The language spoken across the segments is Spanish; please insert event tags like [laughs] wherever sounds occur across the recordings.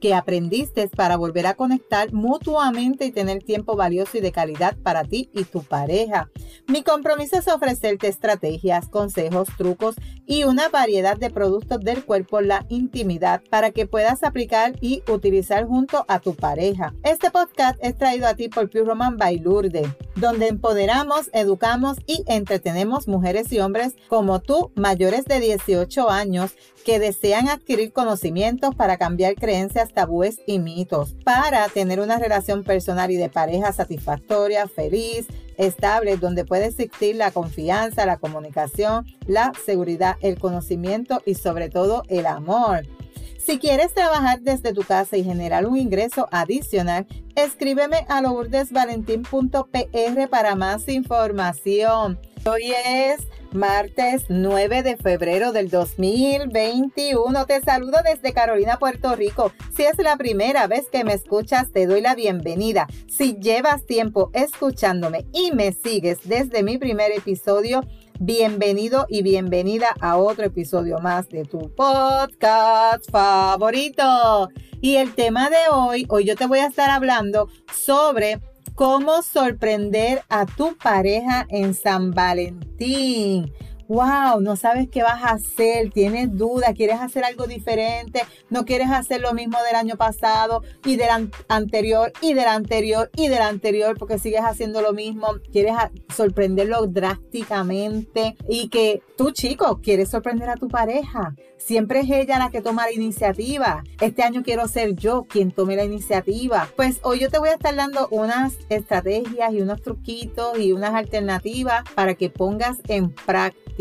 que aprendiste para volver a conectar mutuamente y tener tiempo valioso y de calidad para ti y tu pareja. Mi compromiso es ofrecerte estrategias, consejos, trucos y una variedad de productos del cuerpo, la intimidad, para que puedas aplicar y utilizar junto a tu pareja. Este podcast es traído a ti por Pure Roman by donde empoderamos, educamos y entretenemos mujeres y hombres como tú, mayores de 18 años, que desean adquirir conocimientos para cambiar creencias, tabúes y mitos, para tener una relación personal y de pareja satisfactoria, feliz, estable, donde puede existir la confianza, la comunicación, la seguridad, el conocimiento y sobre todo el amor. Si quieres trabajar desde tu casa y generar un ingreso adicional, escríbeme a lourdesvalentín.pr para más información. Hoy es martes 9 de febrero del 2021. Te saludo desde Carolina, Puerto Rico. Si es la primera vez que me escuchas, te doy la bienvenida. Si llevas tiempo escuchándome y me sigues desde mi primer episodio, bienvenido y bienvenida a otro episodio más de tu podcast favorito. Y el tema de hoy, hoy yo te voy a estar hablando sobre cómo sorprender a tu pareja en San Valentín wow, no sabes qué vas a hacer, tienes dudas, quieres hacer algo diferente, no quieres hacer lo mismo del año pasado y del anterior y del anterior y del anterior porque sigues haciendo lo mismo, quieres sorprenderlo drásticamente y que tú chico quieres sorprender a tu pareja. Siempre es ella la que toma la iniciativa. Este año quiero ser yo quien tome la iniciativa. Pues hoy yo te voy a estar dando unas estrategias y unos truquitos y unas alternativas para que pongas en práctica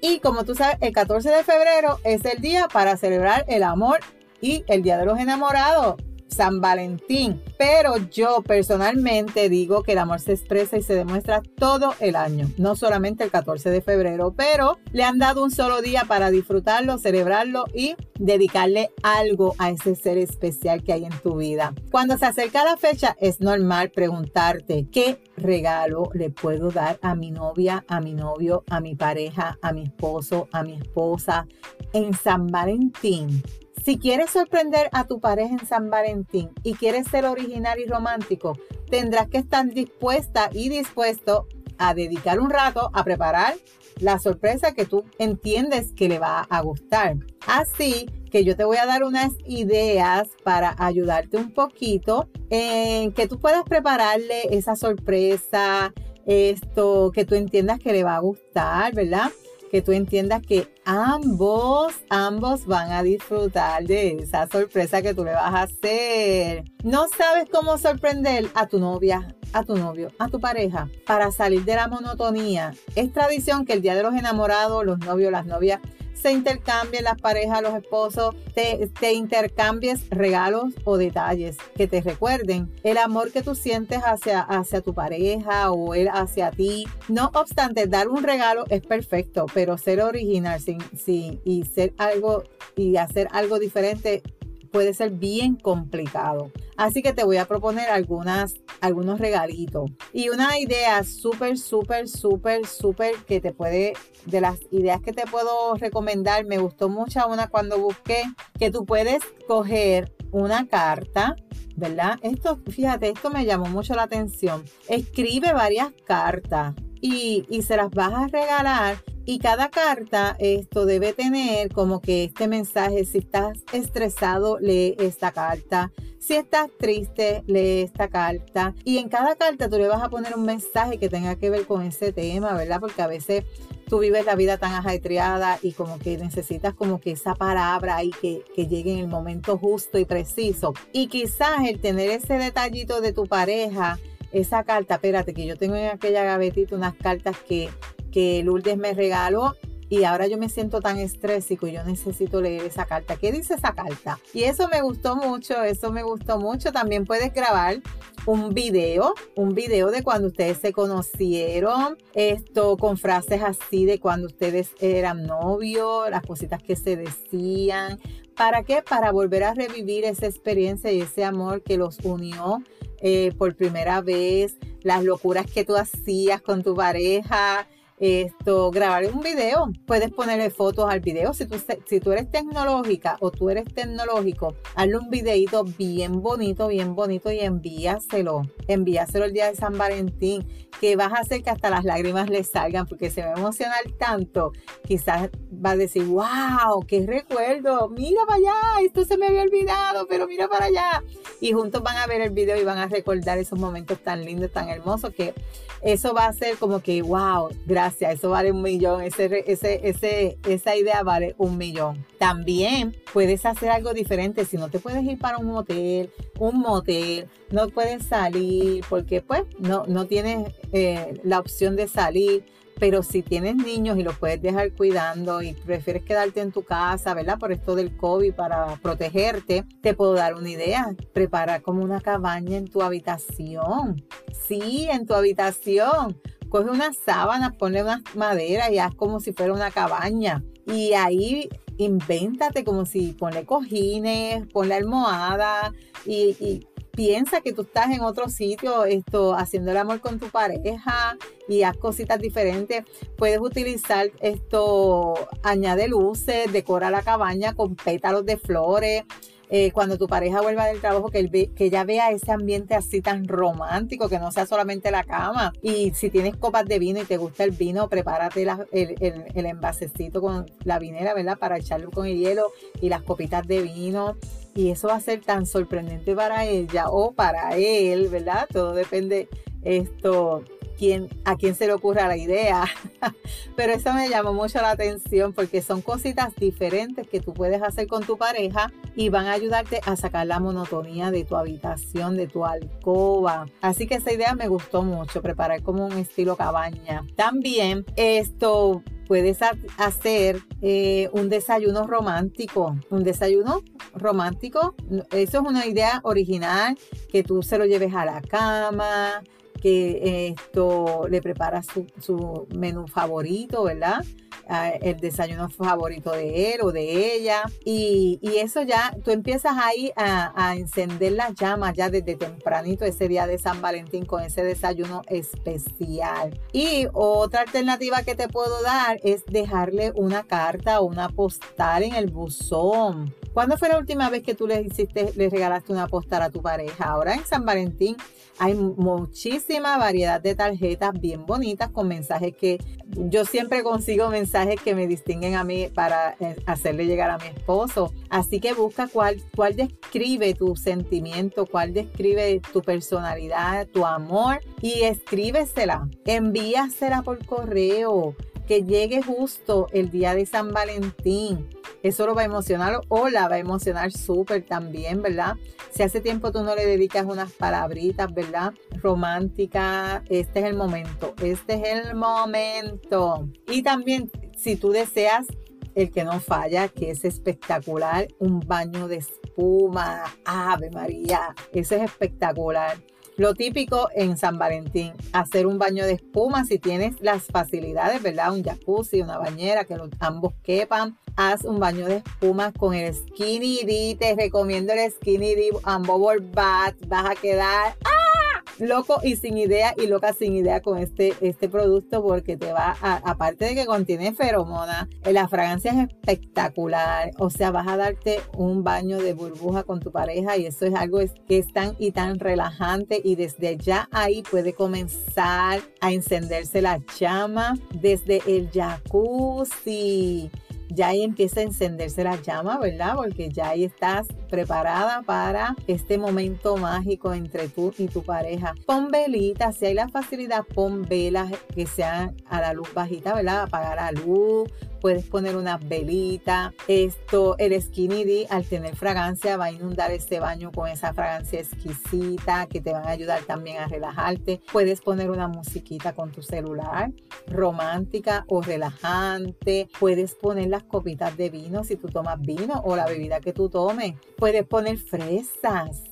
y como tú sabes, el 14 de febrero es el día para celebrar el amor y el Día de los Enamorados. San Valentín. Pero yo personalmente digo que el amor se expresa y se demuestra todo el año, no solamente el 14 de febrero, pero le han dado un solo día para disfrutarlo, celebrarlo y dedicarle algo a ese ser especial que hay en tu vida. Cuando se acerca la fecha es normal preguntarte qué regalo le puedo dar a mi novia, a mi novio, a mi pareja, a mi esposo, a mi esposa en San Valentín. Si quieres sorprender a tu pareja en San Valentín y quieres ser original y romántico, tendrás que estar dispuesta y dispuesto a dedicar un rato a preparar la sorpresa que tú entiendes que le va a gustar. Así que yo te voy a dar unas ideas para ayudarte un poquito en que tú puedas prepararle esa sorpresa, esto que tú entiendas que le va a gustar, ¿verdad? Que tú entiendas que ambos, ambos van a disfrutar de esa sorpresa que tú le vas a hacer. No sabes cómo sorprender a tu novia, a tu novio, a tu pareja para salir de la monotonía. Es tradición que el día de los enamorados, los novios, las novias, se intercambien las parejas, los esposos, te, te, intercambies regalos o detalles que te recuerden el amor que tú sientes hacia, hacia tu pareja o él hacia ti. No obstante, dar un regalo es perfecto, pero ser original sin, sin, y ser algo y hacer algo diferente puede ser bien complicado. Así que te voy a proponer algunas, algunos regalitos. Y una idea súper, súper, súper, súper que te puede, de las ideas que te puedo recomendar, me gustó mucho una cuando busqué, que tú puedes coger una carta ¿verdad? Esto, fíjate, esto me llamó mucho la atención. Escribe varias cartas y, se las vas a regalar y cada carta esto debe tener como que este mensaje, si estás estresado, lee esta carta. Si estás triste, lee esta carta. Y en cada carta tú le vas a poner un mensaje que tenga que ver con ese tema, ¿verdad? Porque a veces tú vives la vida tan ajetreada y como que necesitas como que esa palabra y que, que llegue en el momento justo y preciso. Y quizás el tener ese detallito de tu pareja, esa carta, espérate, que yo tengo en aquella gavetita unas cartas que que Lourdes me regaló y ahora yo me siento tan estrésico y yo necesito leer esa carta. ¿Qué dice esa carta? Y eso me gustó mucho, eso me gustó mucho. También puedes grabar un video, un video de cuando ustedes se conocieron, esto con frases así de cuando ustedes eran novios, las cositas que se decían. ¿Para qué? Para volver a revivir esa experiencia y ese amor que los unió eh, por primera vez, las locuras que tú hacías con tu pareja, esto, grabar un video. Puedes ponerle fotos al video. Si tú, si tú eres tecnológica o tú eres tecnológico, hazle un videito bien bonito, bien bonito y envíaselo. Envíaselo el día de San Valentín, que vas a hacer que hasta las lágrimas le salgan porque se va a emocionar tanto. Quizás va a decir, wow, qué recuerdo. Mira para allá, esto se me había olvidado, pero mira para allá. Y juntos van a ver el video y van a recordar esos momentos tan lindos, tan hermosos que eso va a ser como que, wow, gracias, eso vale un millón, esa idea vale un millón. También puedes hacer algo diferente, si no te puedes ir para un hotel, un motel, no puedes salir porque pues no, no tienes eh, la opción de salir pero si tienes niños y los puedes dejar cuidando y prefieres quedarte en tu casa, ¿verdad? Por esto del COVID para protegerte, te puedo dar una idea. Prepara como una cabaña en tu habitación. Sí, en tu habitación. Coge unas sábanas, ponle unas maderas y haz como si fuera una cabaña. Y ahí invéntate como si ponle cojines, ponle almohada y, y piensa que tú estás en otro sitio esto, haciendo el amor con tu pareja y haz cositas diferentes. Puedes utilizar esto, añade luces, decora la cabaña con pétalos de flores. Eh, cuando tu pareja vuelva del trabajo, que, que ella vea ese ambiente así tan romántico, que no sea solamente la cama. Y si tienes copas de vino y te gusta el vino, prepárate el, el, el, envasecito con la vinera, ¿verdad? Para echarlo con el hielo y las copitas de vino y eso va a ser tan sorprendente para ella o para él, ¿verdad? Todo depende esto a quién se le ocurra la idea. [laughs] Pero eso me llamó mucho la atención porque son cositas diferentes que tú puedes hacer con tu pareja y van a ayudarte a sacar la monotonía de tu habitación, de tu alcoba. Así que esa idea me gustó mucho, preparar como un estilo cabaña. También esto puedes hacer eh, un desayuno romántico. Un desayuno romántico, eso es una idea original, que tú se lo lleves a la cama, que esto le preparas su, menú favorito, ¿verdad? el desayuno favorito de él o de ella. Y, eso ya, tú empiezas ahí a, encender las llamas ya desde tempranito ese día de San Valentín con ese desayuno especial. Y otra alternativa que te puedo dar es dejarle una carta o una postal en el buzón. ¿Cuándo fue la última vez que tú le hiciste, le regalaste una postal a tu pareja? Ahora en San Valentín hay muchísima variedad de tarjetas bien bonitas con mensajes que yo siempre consigo mensajes que me distinguen a mí para eh, hacerle llegar a mi esposo. Así que busca cuál, cuál describe tu sentimiento, cuál describe tu personalidad, tu amor y escríbesela. Envíasela por correo que llegue justo el día de San Valentín. Eso lo va a emocionar o la va a emocionar súper también, ¿verdad? Si hace tiempo tú no le dedicas unas palabritas, ¿verdad? Románticas, este es el momento, este es el momento. Y también si tú deseas el que no falla, que es espectacular, un baño de espuma, Ave María, ese es espectacular. Lo típico en San Valentín, hacer un baño de espuma si tienes las facilidades, ¿verdad? Un jacuzzi, una bañera, que ambos quepan. Haz un baño de espuma con el Skinny D. Te recomiendo el Skinny D Bubble Bath. Vas a quedar... ¡ah! Loco y sin idea y loca sin idea con este, este producto porque te va a, aparte de que contiene feromona, eh, la fragancia es espectacular, o sea, vas a darte un baño de burbuja con tu pareja y eso es algo que es tan y tan relajante y desde ya ahí puede comenzar a encenderse la llama desde el jacuzzi ya ahí empieza a encenderse la llama, ¿verdad? Porque ya ahí estás preparada para este momento mágico entre tú y tu pareja. Pon velitas, si hay la facilidad, pon velas que sean a la luz bajita, ¿verdad? Apagar la luz, puedes poner una velita. Esto, el Skinny D, al tener fragancia, va a inundar ese baño con esa fragancia exquisita que te van a ayudar también a relajarte. Puedes poner una musiquita con tu celular, romántica o relajante. Puedes poner las copitas de vino si tú tomas vino o la bebida que tú tomes. Puedes poner fresas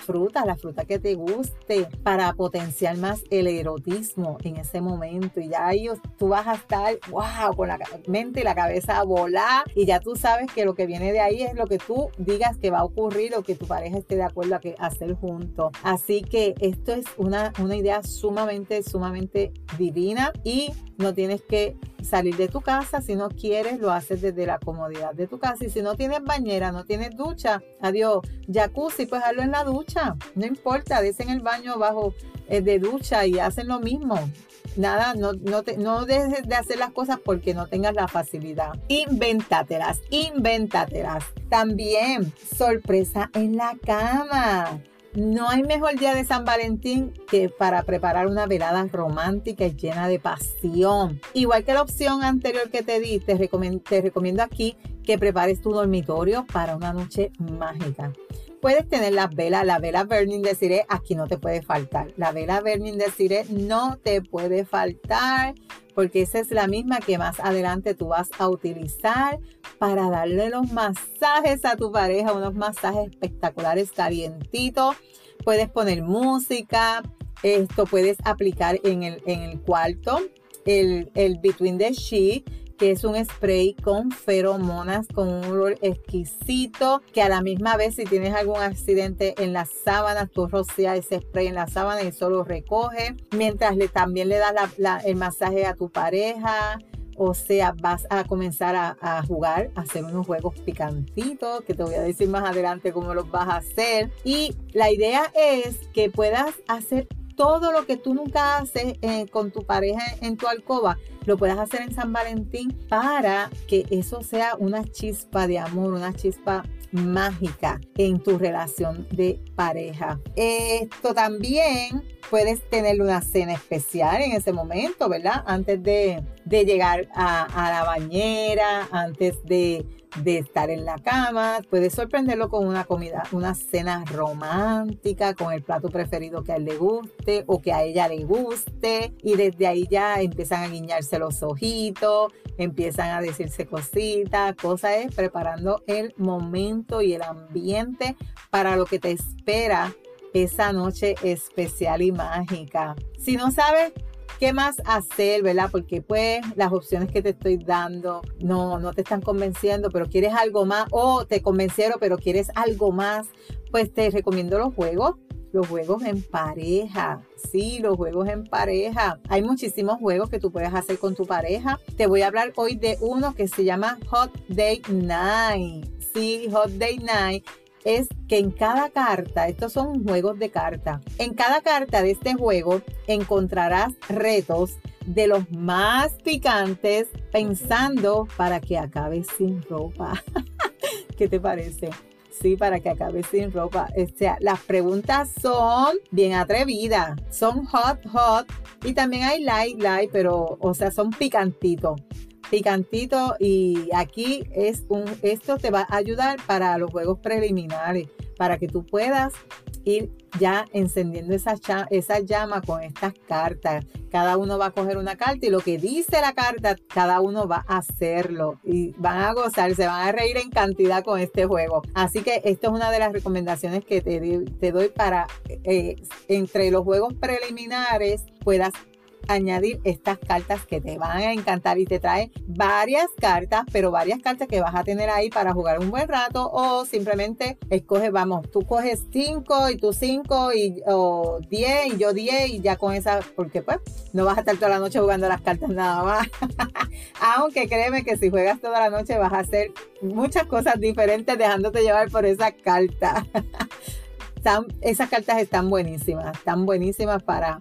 fruta, la fruta que te guste, para potenciar más el erotismo en ese momento. Y ya ahí tú vas a estar, wow, con la mente y la cabeza a volar. Y ya tú sabes que lo que viene de ahí es lo que tú digas que va a ocurrir o que tu pareja esté de acuerdo a que hacer juntos. Así que esto es una, una idea sumamente, sumamente divina y no tienes que salir de tu casa. Si no quieres, lo haces desde la comodidad de tu casa. Y si no tienes bañera, no tienes ducha, adiós, jacuzzi, pues hazlo en la ducha. No importa, des en el baño bajo eh, de ducha y hacen lo mismo. Nada, no, no, te, no dejes de hacer las cosas porque no tengas la facilidad. Invéntatelas, invéntatelas. También sorpresa en la cama. No hay mejor día de San Valentín que para preparar una velada romántica y llena de pasión. Igual que la opción anterior que te di, te recomiendo, aquí que prepares tu dormitorio para una noche mágica puedes tener las velas, la vela Burning de Cire, aquí no te puede faltar. La vela Burning de Cire no te puede faltar porque esa es la misma que más adelante tú vas a utilizar para darle los masajes a tu pareja, unos masajes espectaculares, calientitos. Puedes poner música, esto puedes aplicar en el, en el cuarto, el, el Between the Sheet que es un spray con feromonas, con un olor exquisito, que a la misma vez si tienes algún accidente en las sábanas, tú rocias ese spray en la sábana y solo recoge, mientras le, también le das el masaje a tu pareja, o sea, vas a comenzar a, a, jugar, a hacer unos juegos picantitos, que te voy a decir más adelante cómo los vas a hacer. Y la idea es que puedas hacer todo lo que tú nunca haces eh, con tu pareja en tu alcoba, lo puedas hacer en San Valentín para que eso sea una chispa de amor, una chispa mágica en tu relación de pareja. Esto también puedes tener una cena especial en ese momento, ¿verdad? Antes de, llegar a la bañera, antes de de estar en la cama, puedes sorprenderlo con una comida, una cena romántica, con el plato preferido que a él le guste o que a ella le guste. Y desde ahí ya empiezan a guiñarse los ojitos, empiezan a decirse cositas. Cosa es preparando el momento y el ambiente para lo que te espera esa noche especial y mágica. Si no sabes ¿Qué más hacer, verdad? Porque pues las opciones que te estoy dando no, no te están convenciendo, pero quieres algo más o te convencieron, pero quieres algo más, pues te recomiendo los juegos los juegos en pareja. Sí, los juegos en pareja. Hay muchísimos juegos que tú puedes hacer con tu pareja. Te voy a hablar hoy de uno que se llama Hot Day Night. Sí, Hot Day Night es que en cada carta, estos son juegos de carta, en cada carta de este juego encontrarás retos de los más picantes pensando para que acabes sin ropa. [laughs] ¿Qué te parece? Sí, para que acabes sin ropa. O sea, las preguntas son bien atrevidas, son hot, hot y también hay light, light, pero, o sea, son picantitos picantito y aquí es un, esto te va a ayudar para los juegos preliminares, para que tú puedas ir ya encendiendo esa, esa llama con estas cartas. Cada uno va a coger una carta y lo que dice la carta, cada uno va a hacerlo y van a gozar, se van a reír en cantidad con este juego. Así que esto es una de las recomendaciones que te, te doy para eh, entre los juegos preliminares puedas añadir estas cartas que te van a encantar y te trae varias cartas, pero varias cartas que vas a tener ahí para jugar un buen rato o simplemente escoge, vamos, tú coges 5 y tú 5 y o 10 y yo 10 y ya con esa, porque pues no vas a estar toda la noche jugando las cartas nada más. [laughs] Aunque créeme que si juegas toda la noche vas a hacer muchas cosas diferentes dejándote llevar por esa carta. [laughs] esas cartas están buenísimas, están buenísimas para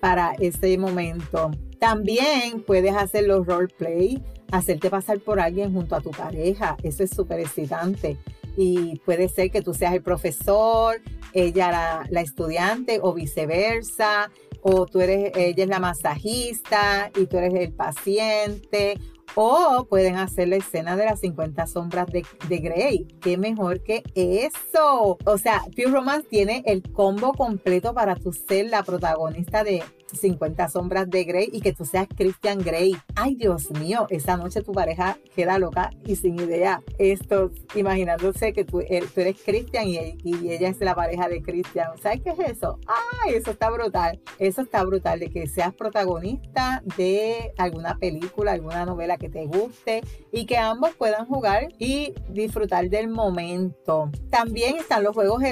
para ese momento. También puedes hacer los roleplay, hacerte pasar por alguien junto a tu pareja. Eso es súper excitante. Y puede ser que tú seas el profesor, ella la, la estudiante o viceversa, o tú eres, ella es la masajista y tú eres el paciente, O pueden hacer la escena de las 50 sombras de, Grey. ¿Qué mejor que eso? O sea, Pure Romance tiene el combo completo para tu ser la protagonista de 50 sombras de Grey y que tú seas Christian Grey. Ay, Dios mío, esa noche tu pareja queda loca y sin idea. Esto, imaginándose que tú, eres Christian y, ella es la pareja de Christian. ¿Sabes qué es eso? Ay, eso está brutal. Eso está brutal de que seas protagonista de alguna película, alguna novela que te guste y que ambos puedan jugar y disfrutar del momento. También están los juegos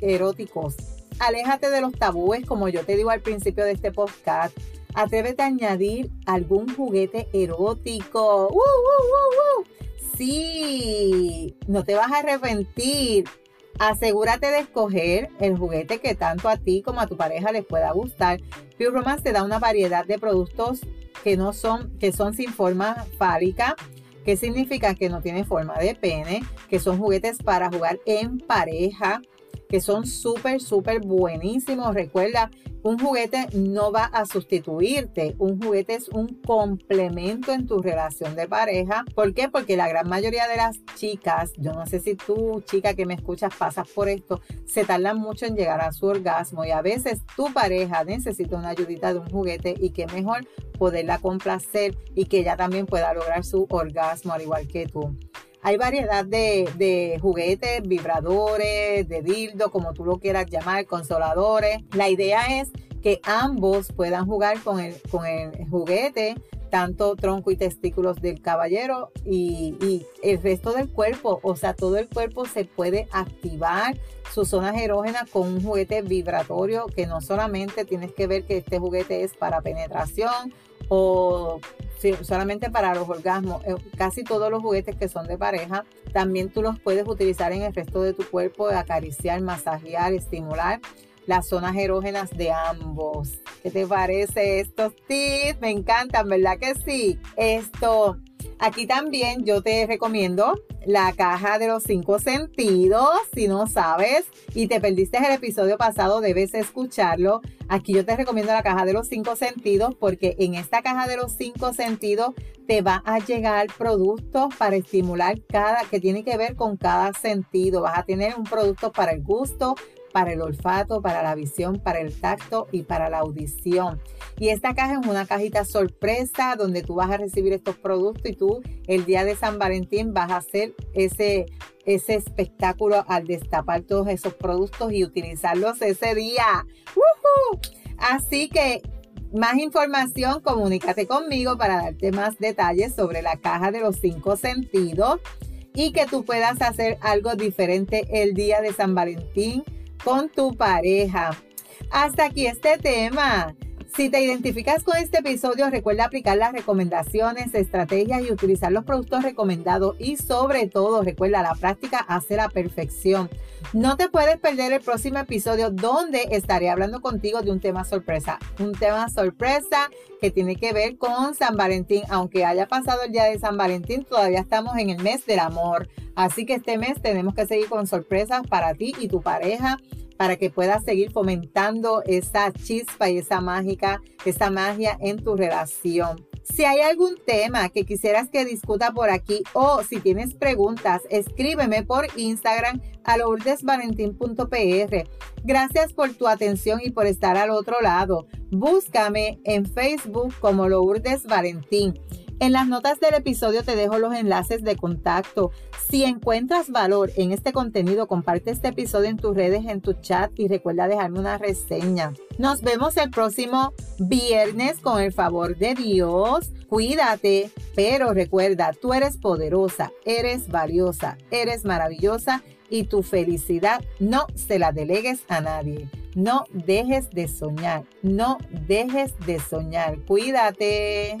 eróticos aléjate de los tabúes, como yo te digo al principio de este podcast. Atrévete a añadir algún juguete erótico. ¡Uh, uh, uh, sí, no te vas a arrepentir. Asegúrate de escoger el juguete que tanto a ti como a tu pareja les pueda gustar. Pure Romance te da una variedad de productos que no son, que son sin forma fálica, que significa que no tienen forma de pene, que son juguetes para jugar en pareja, que son súper, súper buenísimos. Recuerda, un juguete no va a sustituirte. Un juguete es un complemento en tu relación de pareja. ¿Por qué? Porque la gran mayoría de las chicas, yo no sé si tú, chica que me escuchas, pasas por esto, se tardan mucho en llegar a su orgasmo y a veces tu pareja necesita una ayudita de un juguete y qué mejor poderla complacer y que ella también pueda lograr su orgasmo al igual que tú. Hay variedad de, juguetes, vibradores, de dildo, como tú lo quieras llamar, consoladores. La idea es que ambos puedan jugar con el, con el juguete, tanto tronco y testículos del caballero y, y, el resto del cuerpo. O sea, todo el cuerpo se puede activar sus zonas erógenas con un juguete vibratorio que no solamente tienes que ver que este juguete es para penetración o solamente para los orgasmos. Eh, casi todos los juguetes que son de pareja, también tú los puedes utilizar en el resto de tu cuerpo, acariciar, masajear, estimular las zonas erógenas de ambos. ¿Qué te parece estos tips? Me encantan, ¿verdad que sí? Esto, aquí también yo te recomiendo la caja de los cinco sentidos. Si no sabes y te perdiste el episodio pasado, debes escucharlo. Aquí yo te recomiendo la caja de los cinco sentidos porque en esta caja de los cinco sentidos te va a llegar productos para estimular cada, que tiene que ver con cada sentido. Vas a tener un producto para el gusto, para el olfato, para la visión, para el tacto y para la audición. Y esta caja es una cajita sorpresa donde tú vas a recibir estos productos y tú el día de San Valentín vas a hacer ese, ese espectáculo al destapar todos esos productos y utilizarlos ese día. Así que más información, comunícate conmigo para darte más detalles sobre la caja de los cinco sentidos y que tú puedas hacer algo diferente el día de San Valentín con tu pareja. Hasta aquí este tema. Si te identificas con este episodio, recuerda aplicar las recomendaciones, estrategias y utilizar los productos recomendados y sobre todo, recuerda, la práctica hace la perfección. No te puedes perder el próximo episodio donde estaré hablando contigo de un tema sorpresa. Un tema sorpresa que tiene que ver con San Valentín. Aunque haya pasado el día de San Valentín, todavía estamos en el mes del amor. Así que este mes tenemos que seguir con sorpresas para ti y tu pareja para que puedas seguir fomentando esa chispa y esa mágica, esa magia en tu relación. Si hay algún tema que quisieras que discuta por aquí o si tienes preguntas, escríbeme por Instagram a lourdesvalentín.pr. Gracias por tu atención y por estar al otro lado. Búscame en Facebook como Lourdes Valentín. En las notas del episodio te dejo los enlaces de contacto. Si encuentras valor en este contenido, comparte este episodio en tus redes, en tu chat y recuerda dejarme una reseña. Nos vemos el próximo viernes con el favor de Dios. Cuídate, pero recuerda, tú eres poderosa, eres valiosa, eres maravillosa y tu felicidad no se la delegues a nadie. No dejes de soñar, no dejes de soñar. Cuídate.